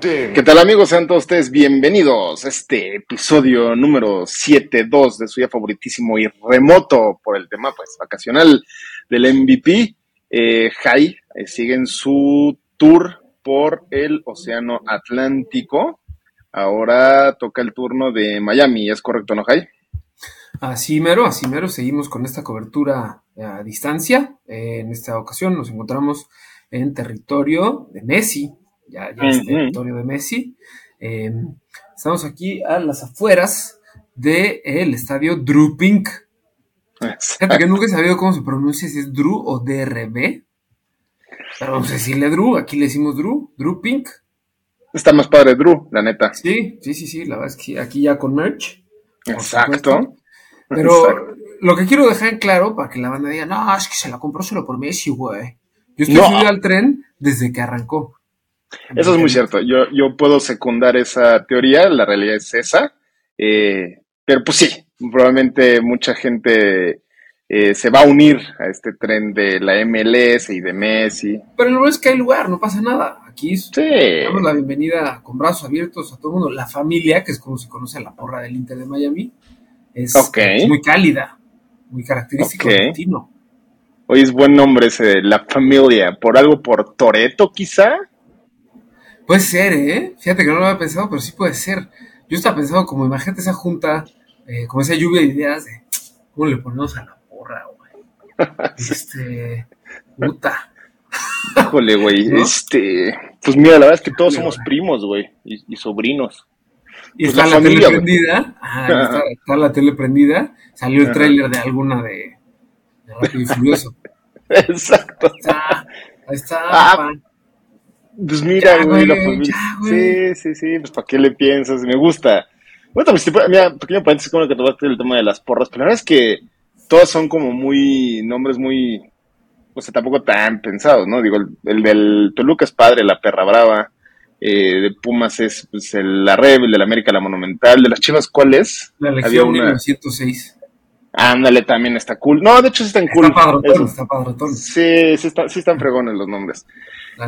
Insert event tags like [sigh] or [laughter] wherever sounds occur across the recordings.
¿Qué tal amigos? Sean todos ustedes bienvenidos a este episodio número 7.2 de su ya favoritísimo y remoto por el tema pues vacacional del MVP. Eh, Jai eh, sigue en su tour por el Océano Atlántico. Ahora toca el turno de Miami, ¿es correcto, no, Jai? Así mero, así mero, seguimos con esta cobertura a distancia. Eh, en esta ocasión nos encontramos en territorio de Messi, ya, ya es Ujú. territorio de Messi. Eh, estamos aquí a las afueras del estadio Drew Pink. Fíjate que nunca he sabido cómo se pronuncia, si es Drew o DRB. Pero vamos a decirle Drew, aquí le decimos Drew, Drew Pink. Está más padre Drew, la neta. Sí, sí, sí, sí, la verdad es que aquí ya con merch. Exacto. Pero Exacto. lo que quiero dejar en claro para que la banda diga, no, es que se la compró solo por Messi, güey. Yo estoy No. subido al tren desde que arrancó. Eso es muy cierto. Yo, yo puedo secundar esa teoría, la realidad es esa. Eh, pero pues sí, probablemente mucha gente eh, se va a unir a este tren de la MLS y de Messi. Pero lo es que hay lugar, no pasa nada. Aquí Sí. damos la bienvenida con brazos abiertos a todo el mundo. La familia, que es como se conoce a la porra del Inter de Miami, es, muy cálida, muy característico Ok. latino. Hoy es buen nombre ese la familia. ¿Por algo por Toreto, quizá? Puede ser, ¿eh? Fíjate que no lo había pensado, pero sí puede ser. Yo estaba pensando como, imagínate esa junta, eh, como esa lluvia de ideas de cómo le ponemos a la porra, güey. [laughs] Este, puta. Híjole, güey. ¿No? Este. Pues mira, la verdad es que todos somos primos, güey. Y, y sobrinos. Y Pues está la la, familia, tele prendida. Ah, está, está la tele prendida. Salió el tráiler de alguna de, de Rápido y Furioso. [laughs] Exacto. Ahí está, ahí está. Ah. Pues mira, Ya, güey, la familia. ya, güey. Sí, sí, sí, pues ¿para qué le piensas? Me gusta. Bueno, pues, mira, pequeño paréntesis con lo que tocaste el tema de las porras, pero la verdad es que todos son como muy, nombres muy, o sea, tampoco tan pensados, ¿no? Digo, el, el del Toluca es padre, la perra brava, eh, de Pumas es pues, el, la Rebel, de la América la Monumental, de las Chivas, ¿cuál es? La Había Legión una, 1906. ándale, también está cool. No, de hecho sí están cool. Está padrotón, Eso. está padrotón. Sí, sí, está- sí están fregones los nombres.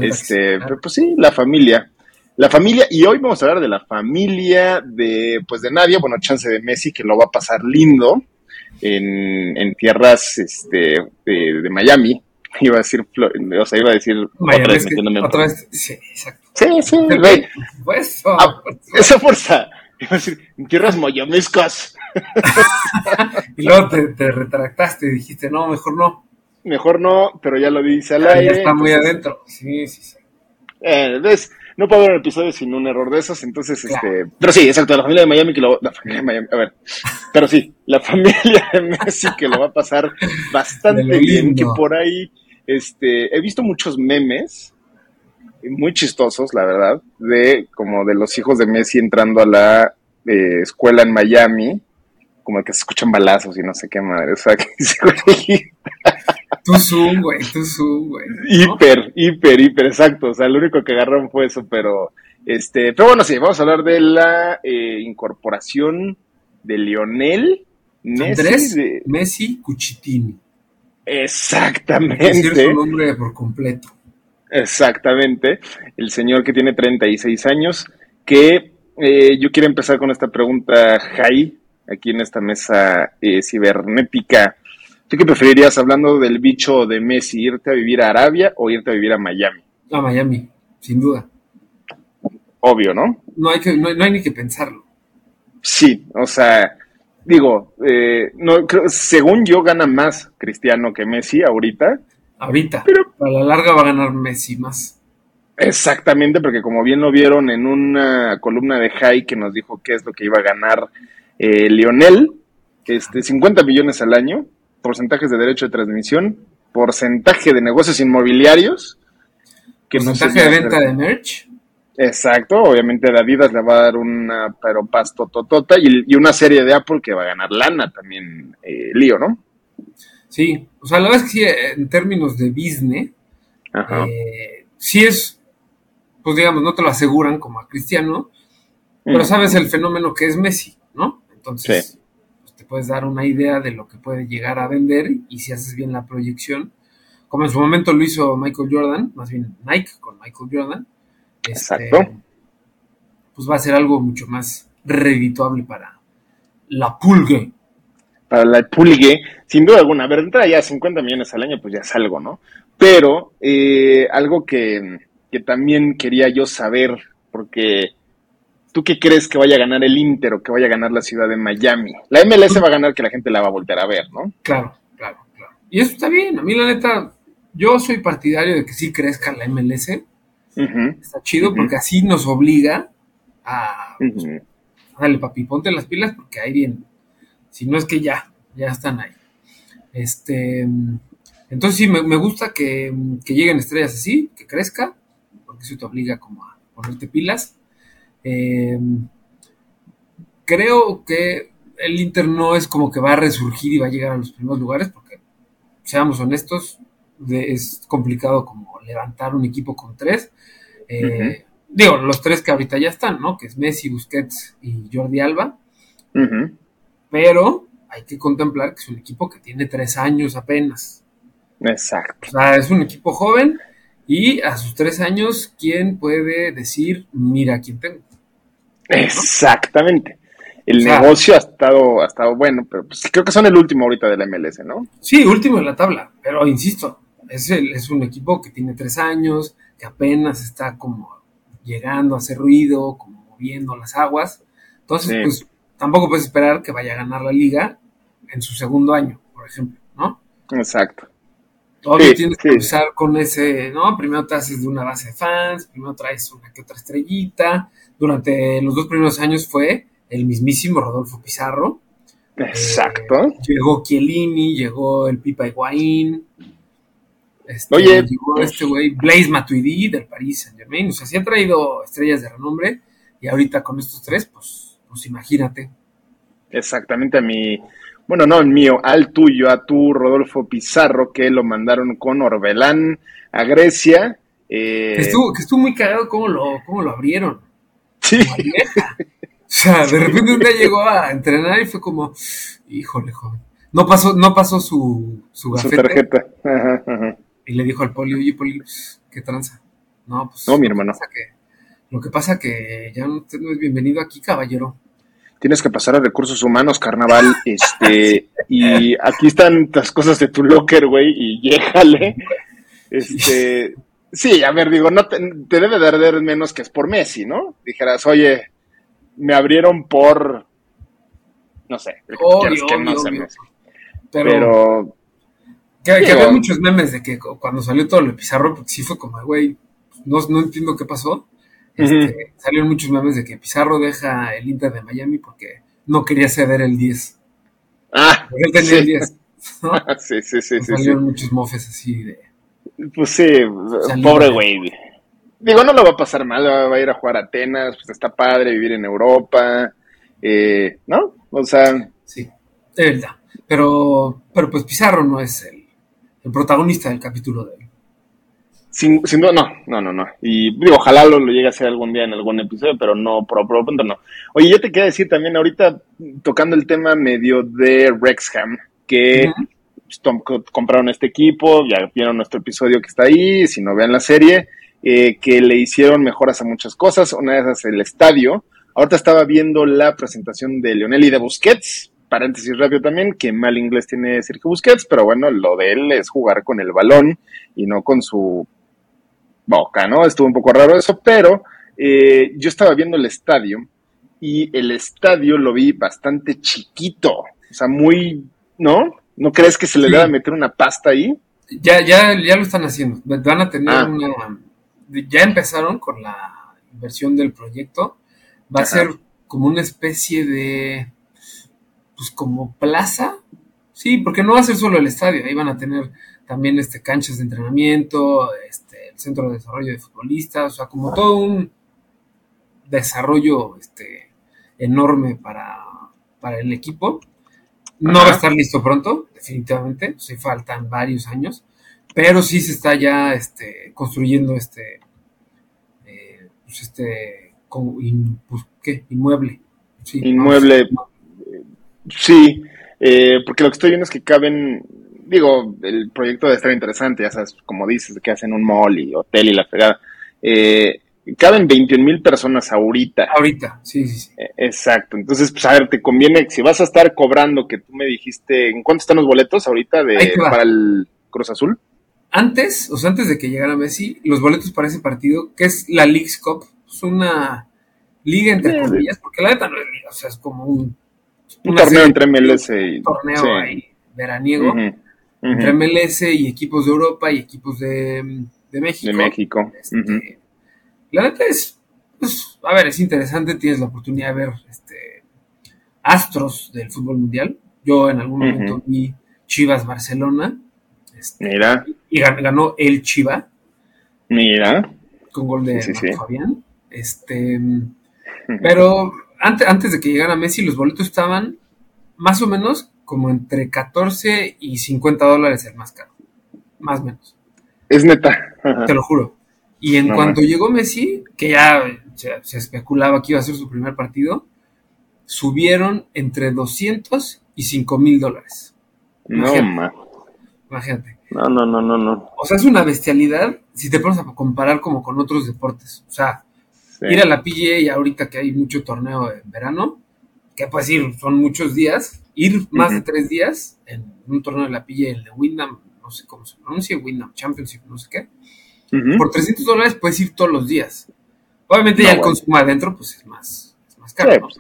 Este, pero pues sí, la familia. La familia, y hoy vamos a hablar de la familia de, pues de Nadia, bueno, chance de Messi, que lo va a pasar lindo en, en tierras, este, de, de Miami. Iba a decir, o sea, iba a decir Miami, otra vez es que metiéndome en- otra vez, sí, exacto. Sí, sí, güey. Pues, Ah, esa fuerza. Iba a decir, en tierras mayamescas. [laughs] y luego te, te retractaste y dijiste, no, mejor no. Mejor no, pero ya lo dice al aire. está muy entonces, adentro. Sí, sí, sí. Eh, ¿ves? No puedo ver un episodio sin un error de esos, entonces, Claro. este... Pero sí, exacto, la familia de Miami que lo... La familia de Miami, a ver. Pero sí, la [laughs] familia de Messi que lo va a pasar bastante bien, que por ahí, este... He visto muchos memes, muy chistosos, la verdad, de como de los hijos de Messi entrando a la eh, escuela en Miami, como que se escuchan balazos y no sé qué madre, o sea, [laughs] que dice, Tú zoom, güey, tú zoom, güey. ¿no? Hiper, hiper, hiper, exacto. O sea, lo único que agarraron fue eso, pero este, pero bueno, sí, vamos a hablar de la eh, incorporación de Lionel Messi. Andrés de- Messi Cuchitini. Exactamente, su nombre por completo. exactamente. El señor que tiene 36 años, que eh, yo quiero empezar con esta pregunta, Jai, aquí en esta mesa eh, cibernética. ¿Tú qué preferirías hablando del bicho de Messi, irte a vivir a Arabia o irte a vivir a Miami? A Miami, sin duda. Obvio, ¿no? No hay, que, no, hay- no hay ni que pensarlo. Sí, o sea, digo, eh, no, creo, según yo gana más Cristiano que Messi ahorita. Ahorita. Pero- a la larga va a ganar Messi más. Exactamente, porque como bien lo vieron en una columna de Jai que nos dijo qué es lo que iba a ganar eh, Lionel, este, 50 millones al año, porcentajes de derecho de transmisión, porcentaje de negocios inmobiliarios, que no sé Porcentaje de venta de merch. Exacto, obviamente de Adidas le va a dar una pero pasto totota y, y una serie de Apple que va a ganar lana también, eh, lío, ¿no? Sí, o sea, la verdad es que sí, en términos de business, Ajá. eh, sí es, pues digamos, no te lo aseguran como a Cristiano, pero Mm. sabes el fenómeno que es Messi, ¿no? Entonces, Sí. Puedes dar una idea de lo que puede llegar a vender y si haces bien la proyección, como en su momento lo hizo Michael Jordan, más bien Nike con Michael Jordan, este, pues va a ser algo mucho más redituable para la pulgue. para la Pulgue, sin duda alguna. A ver, entra ya 50 millones al año, pues ya es algo, ¿no? Pero eh, algo que, que también quería yo saber, porque ¿tú qué crees que vaya a ganar el Inter o que vaya a ganar la ciudad de Miami? La MLS va a ganar que la gente la va a voltear a ver, ¿no? Claro, claro, claro. Y eso está bien. A mí, la neta, yo soy partidario de que sí crezca la MLS. Está chido porque así nos obliga a. ujú. Dale, papi, ponte las pilas porque ahí vienen. Si no es que ya, ya están ahí. Este. Entonces sí, me, me gusta que, que lleguen estrellas así, que crezca, porque eso te obliga como a ponerte pilas. Eh, creo que el Inter no es como que va a resurgir y va a llegar a los primeros lugares, porque seamos honestos, es complicado como levantar un equipo con tres. Eh, Digo, los tres que ahorita ya están, ¿no? Que es Messi, Busquets y Jordi Alba, pero hay que contemplar que es un equipo que tiene tres años apenas. Exacto. O sea, es un equipo joven y a sus tres años, ¿quién puede decir, mira quién tengo? Exactamente. El O sea- negocio ha estado, ha estado bueno, pero pues, creo que son el último ahorita de la MLS, ¿no? Sí, último en la tabla, pero insisto, es, el- es un equipo que tiene tres años, que apenas está como llegando a hacer ruido, como moviendo las aguas. Entonces, Sí. pues tampoco puedes esperar que vaya a ganar la liga en su segundo año, por ejemplo, ¿no? Exacto. Todavía Sí, tienes sí. que empezar con ese, ¿no? Primero te haces de una base de fans, primero traes una que otra estrellita. Durante los dos primeros años fue el mismísimo Rodolfo Pizarro. Exacto. Eh, llegó Chiellini, llegó el Pipa Higuaín. Este, Oye, llegó pues- este güey, Blaise Matuidi del Paris Saint Germain. O sea, sí ha traído estrellas de renombre. Y ahorita con estos tres, pues, pues imagínate. Exactamente a mi, bueno, no el mío, al tuyo, a tu Rodolfo Pizarro, que lo mandaron con Orbelán a Grecia. eh, Que estuvo, que estuvo muy cagado cómo lo, cómo lo abrieron. sí. O sea, de repente un día llegó a entrenar y fue como, híjole, joven. No pasó, no pasó su, su tarjeta. Ajá, ajá. y le dijo al poli, oye, poli, ¿qué tranza? No, pues. No, mi lo que hermano. pasa que- lo que pasa que ya no, usted no es bienvenido aquí, caballero. Tienes que pasar a recursos humanos, carnaval. [laughs] Este, y aquí están las cosas de tu locker, güey, y [laughs] llégale. Este, sí, a ver, digo, no te, te debe de arder menos que es por Messi, ¿no? Dijeras, oye, me abrieron por, no sé, el que Obvio, quieras que no sea. Messi. Pero, Pero, que, había muchos memes de que cu- cuando salió todo lo de Pizarro, porque sí fue como, güey, no, no entiendo qué pasó. Este, Salieron muchos memes de que Pizarro deja el Inter de Miami porque no quería ceder el 10. ah, Porque él tenía sí. el 10. ¿no? [laughs] sí, sí, sí. Salieron muchos mofes así de. Pues sí, Salió. pobre güey. Digo, no lo va a pasar mal, va va a ir a jugar a Atenas, pues está padre vivir en Europa, eh, ¿no? O sea, Sí, de verdad. Pero, pero pues Pizarro no es el, el protagonista del capítulo de hoy. Sin, sin duda, no, no, no, no. Y digo, ojalá lo, lo llegue a hacer algún día en algún episodio, pero no, por, por lo pronto no. Oye, yo te quería decir también ahorita, tocando el tema medio de Rexham, que pues, compraron este equipo, ya vieron nuestro episodio que está ahí, si no vean la serie, eh, que le hicieron mejoras a muchas cosas, una de esas el estadio. Ahorita estaba viendo la presentación de Lionel y de Busquets, paréntesis rápido también, que mal inglés tiene Sergio Busquets, pero bueno, lo de él es jugar con el balón y no con su boca, ¿no? Estuvo un poco raro eso, pero eh, yo estaba viendo el estadio y el estadio lo vi bastante chiquito, o sea, muy, ¿no? ¿No crees que se le Sí. deba meter una pasta ahí? Ya, ya, ya lo están haciendo. Van a tener Ah. una. Ya empezaron con la inversión del proyecto. Va a ser como una especie de. Pues como plaza. Sí, porque no va a ser solo el estadio. Ahí van a tener también este canchas de entrenamiento, este, el centro de desarrollo de futbolistas, o sea, como todo un, desarrollo este, enorme para, para el equipo. No va a estar listo pronto, definitivamente, se faltan varios años, pero sí se está ya este, construyendo este, eh, pues este pues, ¿qué? inmueble. Sí, inmueble, sí, eh, porque lo que estoy viendo es que caben, digo, el proyecto debe estar interesante, ya sabes, como dices, que hacen un mall y hotel y la fregada. Eh, caben 21 mil personas ahorita. Ahorita, sí, sí, sí. Eh, exacto. Entonces, pues a ver, te conviene, si vas a estar cobrando, que tú me dijiste, ¿en cuánto están los boletos ahorita de, para el Cruz Azul? Antes, o sea, antes de que llegara Messi, los boletos para ese partido, que es la League's Cup, es una liga entre comillas, porque la neta no es liga, o sea, es como un... Un torneo entre MLS y... Un torneo ahí, veraniego, entre MLS y equipos de Europa y equipos de, de México. De México. Este, la neta es, pues, a ver, es interesante, tienes la oportunidad de ver este, astros del fútbol mundial. Yo en algún momento vi Chivas Barcelona. Este, Mira. Y ganó el Chiva. Mira. Con gol de Fabián. Este, pero antes, antes de que llegara Messi, los boletos estaban más o menos como entre 14 y 50 dólares el más caro. Más o menos. Es neta. Te lo juro. Y en cuanto llegó Messi, que ya se, especulaba que iba a ser su primer partido, subieron entre 200 y 5 mil dólares. No, Imagínate. No, no, no, no, no. O sea, es una bestialidad si te pones a comparar como con otros deportes. O sea, ir a la PGA ahorita que hay mucho torneo en verano, que puedes ir, son muchos días, ir más de tres días en un torneo de la PGA, el de Wyndham, no sé cómo se pronuncia, Wyndham Championship, no sé qué por 300 dólares puedes ir todos los días. Obviamente ya el consumo adentro pues es más, es más caro. Pues,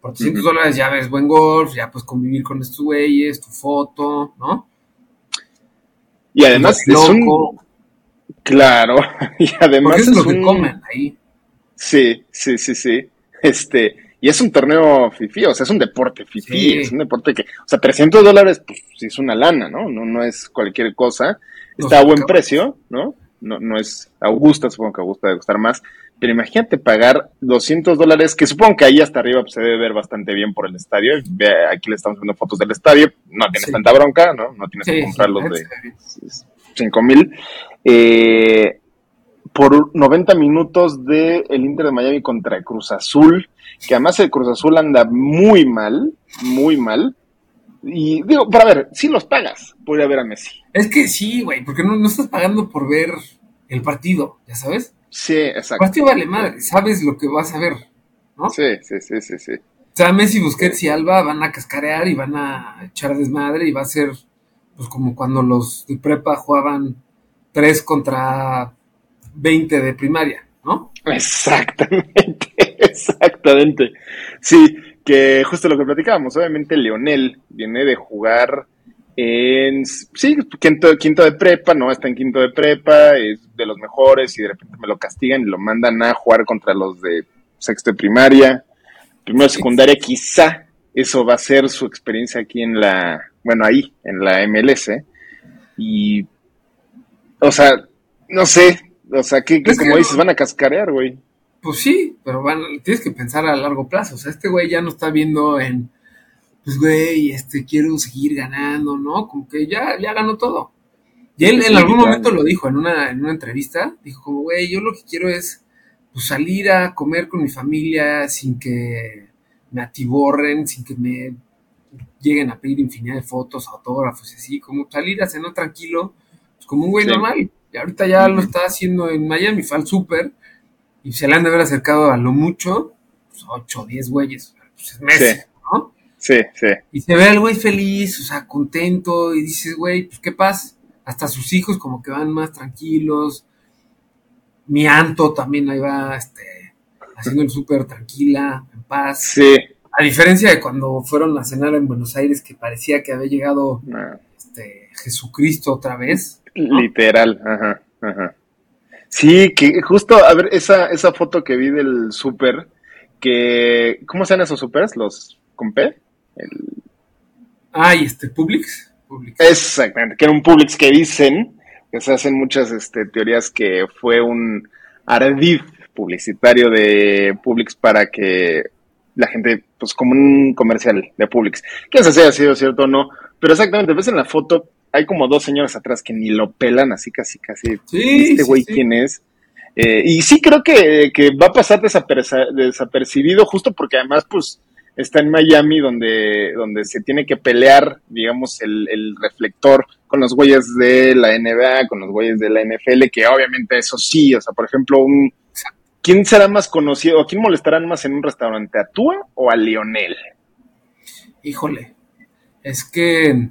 por 300 dólares ya ves buen golf, ya puedes convivir con estos güeyes, tu foto, ¿no? Y además es un... Claro, [laughs] y además es, lo que comen ahí. Sí, sí, sí, sí. Este, y es un torneo fifi, o sea, es un deporte fifi, es un deporte que, o sea, 300 dólares, pues sí es una lana, ¿no? No, no es cualquier cosa. Está a buen precio, ¿no? no, no es Augusta, supongo que Augusta debe costar más, pero imagínate pagar 200 dólares, que supongo que ahí hasta arriba pues, se debe ver bastante bien por el estadio. aquí le estamos viendo fotos del estadio, no tienes tanta bronca, ¿no? No tienes que comprar los de 5 mil. Eh, por 90 minutos de el Inter de Miami contra Cruz Azul, que además el Cruz Azul anda muy mal, muy mal. Y digo, para ver, si los pagas por ir a ver a Messi. Es que sí, güey, porque no, no estás pagando por ver el partido, ya sabes. Sí, exacto. El partido vale madre, sabes lo que vas a ver, ¿no? Sí, sí, sí, sí, sí. O sea, Messi, Busquets y Alba van a cascarear y van a echar desmadre y va a ser, pues, como cuando los de prepa jugaban 3 contra 20 de primaria, ¿no? Exactamente, [laughs] exactamente. Sí, que justo lo que platicábamos, obviamente Leonel viene de jugar en, sí, quinto, quinto de prepa, no, está en quinto de prepa, es de los mejores y de repente me lo castigan y lo mandan a jugar contra los de sexto de primaria, primero de secundaria, quizá eso va a ser su experiencia aquí en la, bueno, ahí, en la MLS, y, o sea, no sé, o sea, que, como dices, van a cascarear, güey. Pues sí, pero van, tienes que pensar a largo plazo. O sea, este güey ya no está viendo en, pues güey, este, quiero seguir ganando, ¿no? Como que ya, ya ganó todo. Y él en algún momento lo dijo en una, en una entrevista, dijo como, güey, yo lo que quiero es pues, salir a comer con mi familia sin que me atiborren, sin que me lleguen a pedir infinidad de fotos, autógrafos y así, como salir a cenar tranquilo, pues como un güey normal. Y ahorita ya lo está haciendo en Miami, fue al súper y se le han de haber acercado a lo mucho, pues 8 o 10 güeyes, pues es Messi, ¿no? Sí, sí. Y se ve al güey feliz, o sea, contento, y dices, güey, pues qué pasa. Hasta sus hijos como que van más tranquilos. Mi Anto también ahí va, este, haciendo el súper tranquila, en paz. Sí. A diferencia de cuando fueron a cenar en Buenos Aires, que parecía que había llegado este, Jesucristo otra vez. Literal, ajá, ajá. Sí, que justo, a ver, esa, esa foto que vi del súper, que, ¿cómo se llaman esos supers? ¿Los con P? El... Ah, y este, Publix. Publix. Exactamente, que era un Publix que dicen, que se hacen muchas este, teorías que fue un ardid publicitario de Publix para que la gente, pues como un comercial de Publix. ¿Qué se si ha sido cierto o no? Pero exactamente, ves en la foto, hay como dos señoras atrás que ni lo pelan, así casi, casi. Sí, este güey, ¿quién es? Eh, y sí creo que, que va a pasar desapercibido justo porque además, pues, está en Miami donde, donde se tiene que pelear, digamos, el, el reflector con los güeyes de la NBA, con los güeyes de la NFL, que obviamente eso sí, o sea, por ejemplo, un, ¿quién será más conocido o quién molestarán más en un restaurante, a Tua o a Lionel? Híjole, es que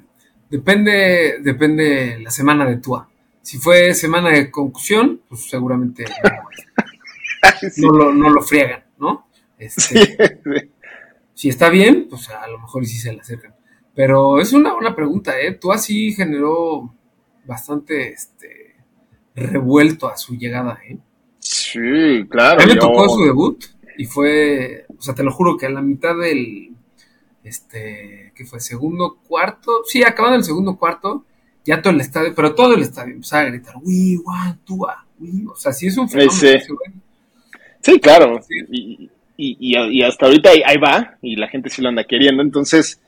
depende, depende la semana de Tua. Si fue semana de concusión, pues seguramente no, [laughs] lo, no lo friegan, ¿no? Este, si está bien, pues a lo mejor sí se le acercan. Pero es una buena pregunta, ¿eh? Tú así generó bastante este, revuelto a su llegada, ¿eh? Sí, claro. A mí me tocó su debut y fue, o sea, te lo juro que a la mitad del, este, ¿qué fue? Segundo, cuarto, sí, acabando el segundo cuarto, ya todo el estadio, pero todo el estadio empezaba a gritar, we want Tua, o sea, sí es un fenómeno. Sí, sí claro, Y, y, hasta ahorita ahí, va, y la gente sí lo anda queriendo, entonces,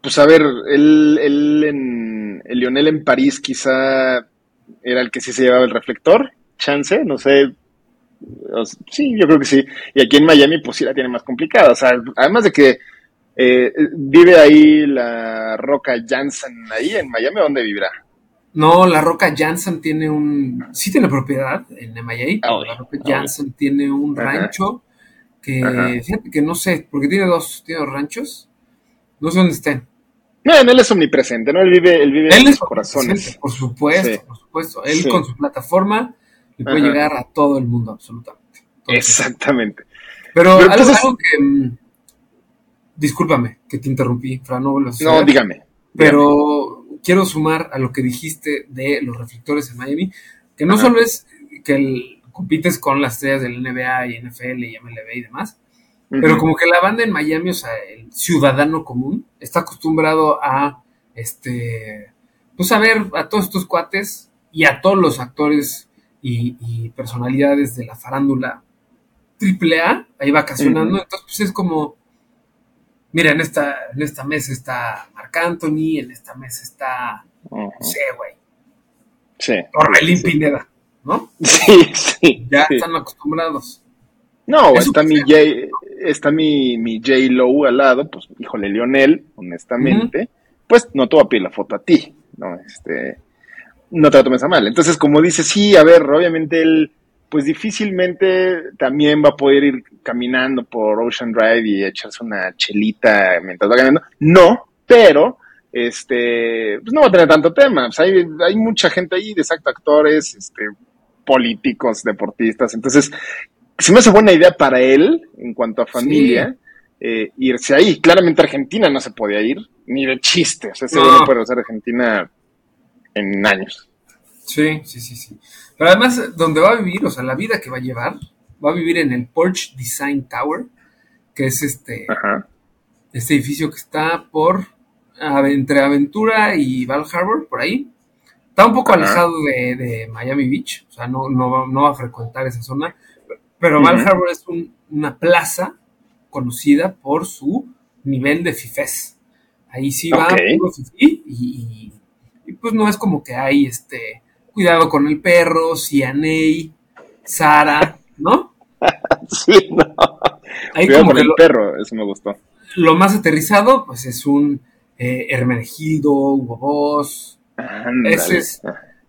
pues a ver, él, él en, el Lionel en París quizá era el que sí se llevaba el reflector, chance, no sé, sí, yo creo que sí, y aquí en Miami pues sí la tiene más complicada, o sea, además de que eh, ¿Vive ahí la Roca Jansen ahí en Miami? ¿Dónde vivirá? No, la Roca Jansen tiene un. Sí tiene propiedad en Miami. Ah, la Roca Jansen tiene un rancho que. Fíjate que no sé, porque tiene dos, tiene dos ranchos. No sé dónde estén. No, él es omnipresente, ¿no? Él vive, él vive en los corazones. Por supuesto, por supuesto. Él con su plataforma le puede llegar a todo el mundo, absolutamente. Exactamente. Pero, algo que mm, Discúlpame que te interrumpí, Fran, no No, dígame. Pero quiero sumar a lo que dijiste de los reflectores en Miami, que no solo es que compites con las estrellas del NBA y NFL y MLB y demás, pero como que la banda en Miami, o sea, el ciudadano común, está acostumbrado a, este, pues a ver a todos estos cuates y a todos los actores y, personalidades de la farándula triple A ahí vacacionando, entonces pues es como mira, en esta, en esta mesa está Marc Anthony, en esta mesa está, no sé, güey. Sí. Orbelín Pineda, ¿no? [laughs] Sí, sí. Ya están acostumbrados. No, está mi, J, está mi, mi J. Low al lado, pues, híjole, Lionel, honestamente, pues no te voy a pedir la foto a ti, ¿no? Este, no te la tomes a mal. Entonces, como dice, sí, a ver, obviamente él pues difícilmente también va a poder ir caminando por Ocean Drive y echarse una chelita mientras va caminando. No, pero este, pues no va a tener tanto tema. hay, hay mucha gente ahí, exacto, actores, este, políticos, deportistas. Entonces, se me hace buena idea para él, en cuanto a familia, eh, irse ahí. Claramente Argentina no se podía ir, ni de chiste. O sea, ese no. no puede ser Argentina en años. Sí, sí, sí, sí. Pero además, donde va a vivir, o sea, la vida que va a llevar, va a vivir en el Porsche Design Tower, que es este, este edificio que está por entre Aventura y Val Harbor, por ahí. Está un poco alejado de, Miami Beach, o sea, no, no, no, va a frecuentar esa zona, pero Val Harbor es una plaza conocida por su nivel de fifes. Ahí sí va y, y, y, pues no es como que hay este Cuidado con el perro, Cianey, Sara, ¿no? [laughs] sí, no. Cuidado con el perro, eso me gustó. Lo más aterrizado, pues es un eh, Hermenegildo, Hugo Boss.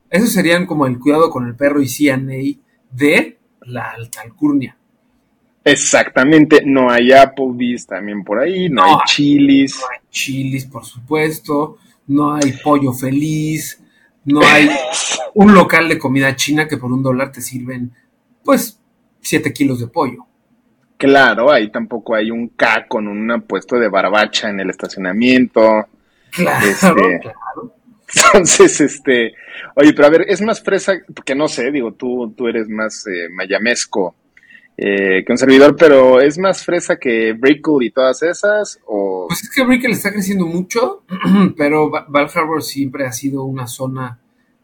esos serían como el cuidado con el perro y Cianey de la alta alcurnia. Exactamente, no hay Applebee's también por ahí, no, hay chilis. No hay chilis, por supuesto, no hay pollo feliz, no hay un local de comida china que por un dólar te sirven, pues, siete kilos de pollo. Claro, ahí tampoco hay un K con un puesto de barbacha en el estacionamiento. Claro, este, claro. Entonces, este, oye, pero a ver, es más fresa, porque no sé, digo, tú, tú eres más eh, mayamesco eh, que un servidor, pero ¿es más fresa que Brickle y todas esas? O... Pues es que Brickle está creciendo mucho, [clears throat] pero Val Harbor siempre ha sido una zona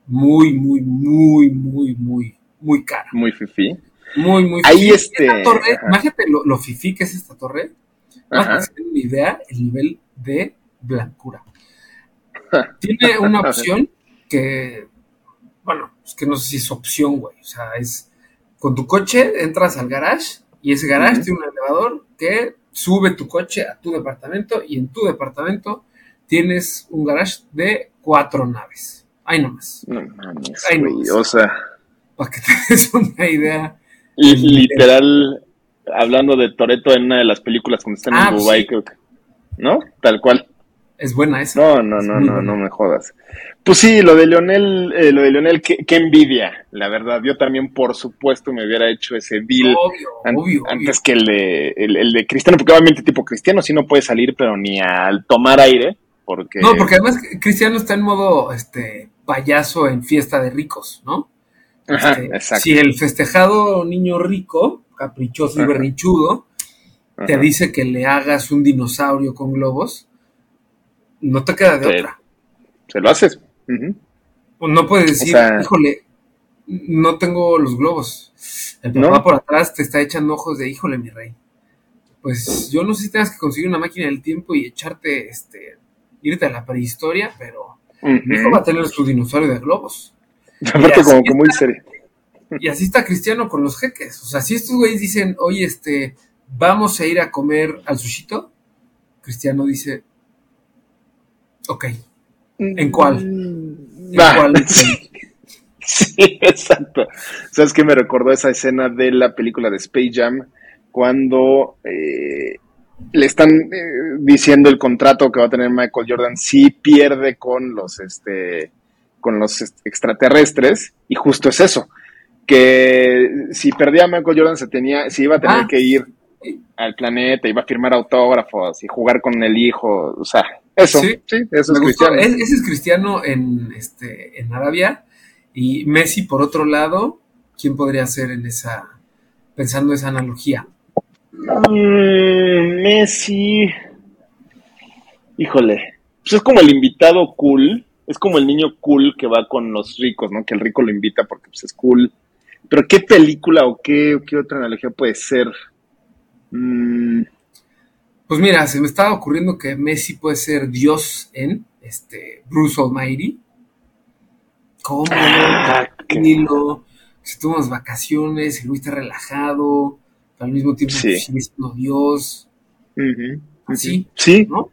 muy, muy, muy, muy, muy, muy cara. Muy fifi. Muy, muy Ahí fifi. este- Esta torre, ajá. imagínate lo, lo fifí que es esta torre. Para que una idea, el nivel de blancura. [laughs] Tiene una opción que, bueno, es que no sé si es opción, güey. O sea, es con tu coche entras al garage y ese garage tiene un elevador que sube tu coche a tu departamento y en tu departamento tienes un garage de cuatro naves. Ahí nomás. No mames, Ay, no. güey, o sea, Para que [laughs] te des una idea. li- literal, hablando de Toreto en una de las películas cuando están Ah, en pues Dubai, sí. creo que, ¿no? Tal cual. Es buena esa. No, no, Es no, no, buena. no me jodas. Pues sí, lo de Leonel, eh, lo de Leonel, qué, qué envidia, la verdad. Yo también, por supuesto, me hubiera hecho ese deal Obvio, an- obvio, antes que el de, el, el de Cristiano, porque obviamente tipo Cristiano sí no puede salir, pero ni al tomar aire, porque... No, porque además Cristiano está en modo este payaso en fiesta de ricos, ¿no? Ajá, Este, exacto. Si el festejado niño rico, caprichoso y berrinchudo, te dice que le hagas un dinosaurio con globos, no te queda de otra. Se lo haces. O No puedes decir, sea- híjole, no tengo los globos. El papá ¿No? por atrás te está echando ojos de, híjole, mi rey. Pues yo no sé si tengas que conseguir una máquina del tiempo y echarte, este, irte a la prehistoria, pero mi hijo va a tener su dinosaurio de globos. [laughs] Aparte como que muy serio. Y así está Cristiano con los jeques. O sea, si estos güeyes dicen, oye, este, vamos a ir a comer al sushito, Cristiano dice, ok, ¿en cuál? ¿En Va. cuál? [laughs] Sí, exacto. ¿Sabes qué me recordó esa escena de la película de Space Jam? Cuando eh, le están eh, diciendo el contrato que va a tener Michael Jordan si pierde con los este con los est- extraterrestres y justo es eso que si perdía Michael Jordan se tenía se iba a tener Ah. que ir al planeta iba a firmar autógrafos y jugar con el hijo o sea eso sí, Sí. eso es Me gustó. cristiano Es- ese es Cristiano en, este, en Arabia. Y Messi, por otro lado, ¿quién podría ser en esa, pensando esa analogía? Mm, Messi. Híjole. Pues es como el invitado cool. Es como el niño cool que va con los ricos, ¿no? Que el rico lo invita porque pues, es cool. Pero ¿qué película o qué, qué otra analogía puede ser? Mm, Pues mira, se me estaba ocurriendo que Messi puede ser Dios en este Bruce Almighty. ¿Cómo? Ah, Tranquilo, se toma unas vacaciones, el güey está relajado, pero al mismo tiempo Sí. sigue siendo Dios, ujú, así, ujú. Sí, ¿no?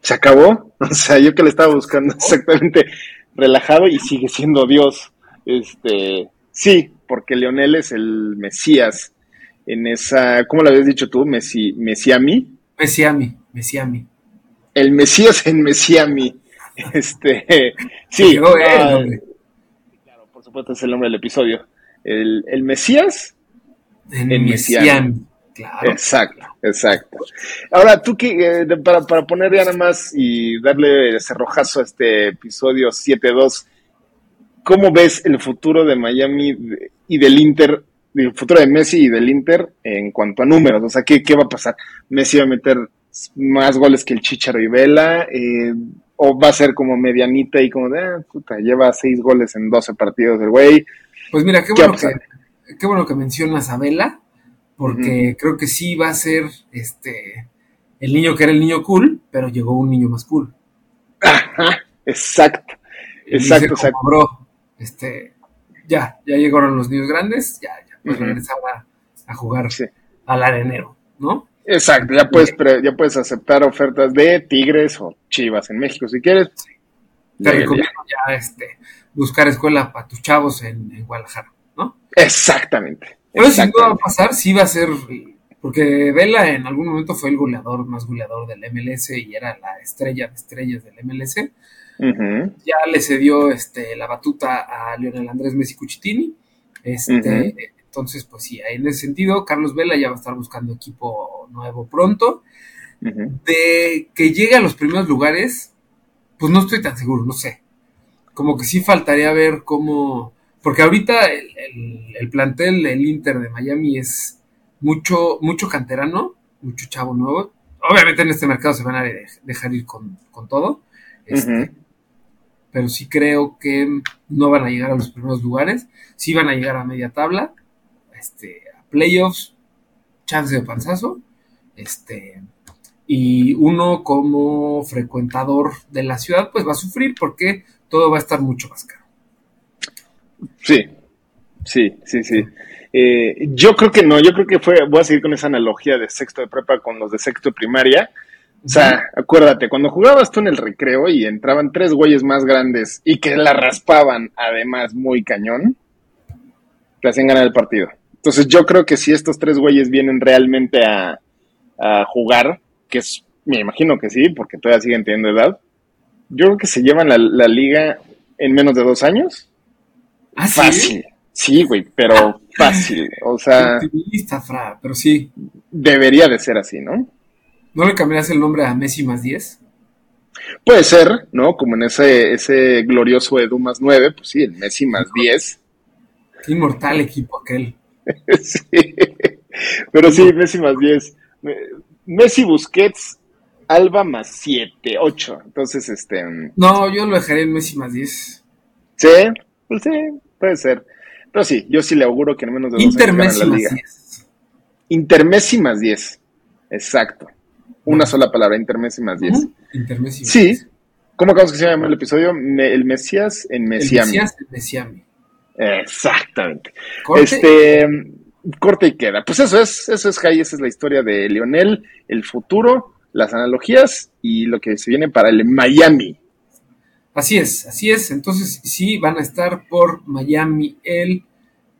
se acabó. [laughs] O sea, yo que le estaba buscando exactamente relajado y sigue siendo Dios. Este, sí, porque Leonel es el Mesías en esa, ¿cómo lo habías dicho tú? Messi, Mesiami. Messiami, Messiami. El Mesías en Mesiami. Este, [laughs] sí. Quedó él, ah, claro, por supuesto es el nombre del episodio. El, el Mesías. En, En Messiami. Messiami. Claro. Exacto, exacto. Ahora, tú que, eh, para, para poner ya nada más y darle cerrojazo a este episodio 7-2, ¿cómo ves el futuro de Miami y del Inter, el futuro de Messi y del Inter en cuanto a números? O sea, ¿qué, qué va a pasar? ¿Messi va a meter más goles que el Chicharo y Vela? Eh, ¿O va a ser como medianita y como de, ah, puta, lleva seis goles en 12 partidos el güey? Pues mira, qué ¿Qué va bueno, que, qué bueno que mencionas a Vela, porque creo que sí va a ser este el niño que era el niño cool, pero llegó un niño más cool. Ajá, exacto. Exacto, como, exacto. bro, este, ya, ya llegaron los niños grandes, ya, Ujú. regresar a, a jugar Sí. al arenero, ¿no? Exacto, ya puedes, pre- ya puedes aceptar ofertas de Tigres o Chivas en México si quieres. Te recomiendo ya, este, buscar escuela para tus chavos en, en Guadalajara, ¿no? Exactamente. Pero sin duda va a exactamente. pasar, sí va a ser, porque Vela en algún momento fue el goleador más goleador del MLS y era la estrella de estrellas del MLS. Ya le cedió este, la batuta a Lionel Andrés Messi Cuchitini. Este. Entonces, pues sí, en ese sentido, Carlos Vela ya va a estar buscando equipo nuevo pronto. De que llegue a los primeros lugares, pues no estoy tan seguro, no sé. Como que sí faltaría ver cómo. Porque ahorita el, el- el plantel del Inter de Miami es mucho, mucho canterano, mucho chavo nuevo. Obviamente en este mercado se van a de- dejar ir con, con todo. Este. Pero sí creo que no van a llegar a los primeros lugares. Sí van a llegar a media tabla. Este, a playoffs, chance de panzazo, este, y uno como frecuentador de la ciudad, pues va a sufrir porque todo va a estar mucho más caro. Sí, sí, sí, sí. Eh, yo creo que no, yo creo que fue, voy a seguir con esa analogía de sexto de prepa con los de sexto de primaria. O sea, acuérdate, cuando jugabas tú en el recreo y entraban tres güeyes más grandes y que la raspaban, además, muy cañón, te hacían ganar el partido. Entonces yo creo que si estos tres güeyes vienen realmente a, a jugar, que es, me imagino que sí, porque todavía siguen teniendo edad. Yo creo que se llevan la, liga en menos de dos años. ¿Ah, fácil. Sí, güey, pero fácil. O sea. Fra, pero sí. Debería de ser así, ¿no? ¿No le cambiarías el nombre a Messi más 10? Puede ser, ¿no? Como en ese, ese glorioso Edu más 9, pues sí, el Messi más 10. Qué inmortal equipo aquel. [laughs] sí. Pero sí, Messi más 10. Messi Busquets, Alba más 7, 8. Entonces, este. Mm, no, yo lo dejaré en Messi más 10. Sí, pues sí, puede ser. Pero sí, yo sí le auguro que en menos de dos Inter Messi la liga. Más 10. Inter Messi más 10. Exacto. Una sola palabra, Inter Messi más 10. Inter Messi más Sí. ¿Cómo acabamos que se llama el episodio? el Mesías en Messiami. El Mesías en Messiami. Exactamente. Este corte y queda. Pues eso es, eso es Jai, esa es la historia de Lionel, el futuro, las analogías y lo que se viene para el Miami. Así es, así es. Entonces, sí, van a estar por Miami el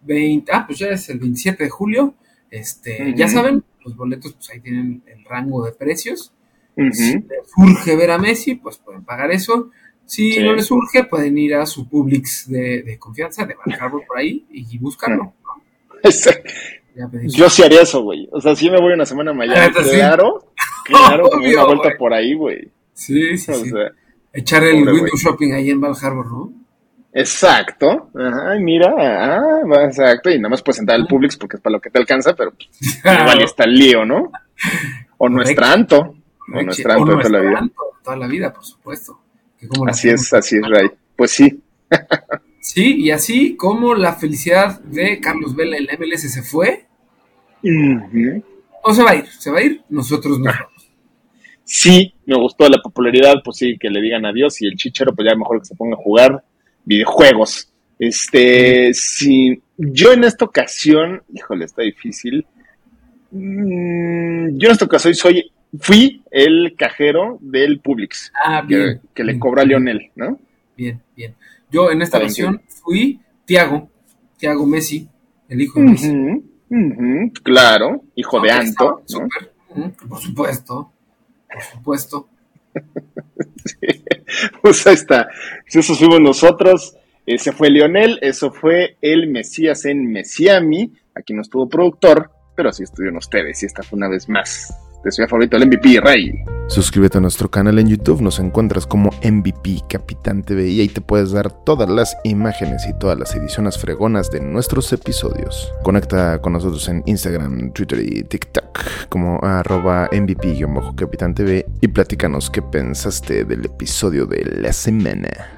20, ah, pues ya es el 27 de julio. Este, ya saben, los boletos, pues ahí tienen el rango de precios. Si les urge ver a Messi, pues pueden pagar eso. Si no les urge, pueden ir a su Publix de, confianza, de Val por ahí, y buscarlo. Yo sí haría eso, güey. O sea, si me voy una semana a Miami, claro, [laughs] claro, una vuelta por ahí, güey. Sí, sí, sí. Echar el window shopping ahí en Val Harbor, ¿no? Exacto. Ay, mira, ah, exacto. Y nada más puedes entrar al Publix porque es para lo que te alcanza, pero pues, [laughs] igual está el lío, ¿no? O nuestra Anto. O nuestra Anto de toda la vida. toda la vida, por supuesto. Así es, así es, Ray. Pues sí. [laughs] Sí, y así como la felicidad de Carlos Vela en la MLS se fue, o se va a ir, se va a ir, nosotros no vamos. Sí, me gustó la popularidad, pues sí, que le digan adiós y el chichero, pues ya mejor que se ponga a jugar videojuegos. Este, sí, yo en esta ocasión, híjole, está difícil. Mm, yo en esta ocasión soy, fui el cajero del Publix. Ah, bien, que, le cobra a Lionel, ¿no? Bien, bien. Yo en esta ocasión fui Tiago, Tiago Messi, el hijo de Messi. claro, hijo de Anto. por supuesto, por supuesto. [laughs] Pues ahí está. Eso fuimos nosotros. Ese fue Lionel, eso fue el Mesías en Messiami. Aquí no estuvo productor, pero así estuvieron ustedes. Y esta fue una vez más de su favorito, el MVP Rey. Suscríbete a nuestro canal en YouTube, nos encuentras como MVP Capitán TV y ahí te puedes dar todas las imágenes y todas las ediciones fregonas de nuestros episodios. Conecta con nosotros en Instagram, Twitter y TikTok como arroba MVP-Capitán TV y platícanos qué pensaste del episodio de la semana.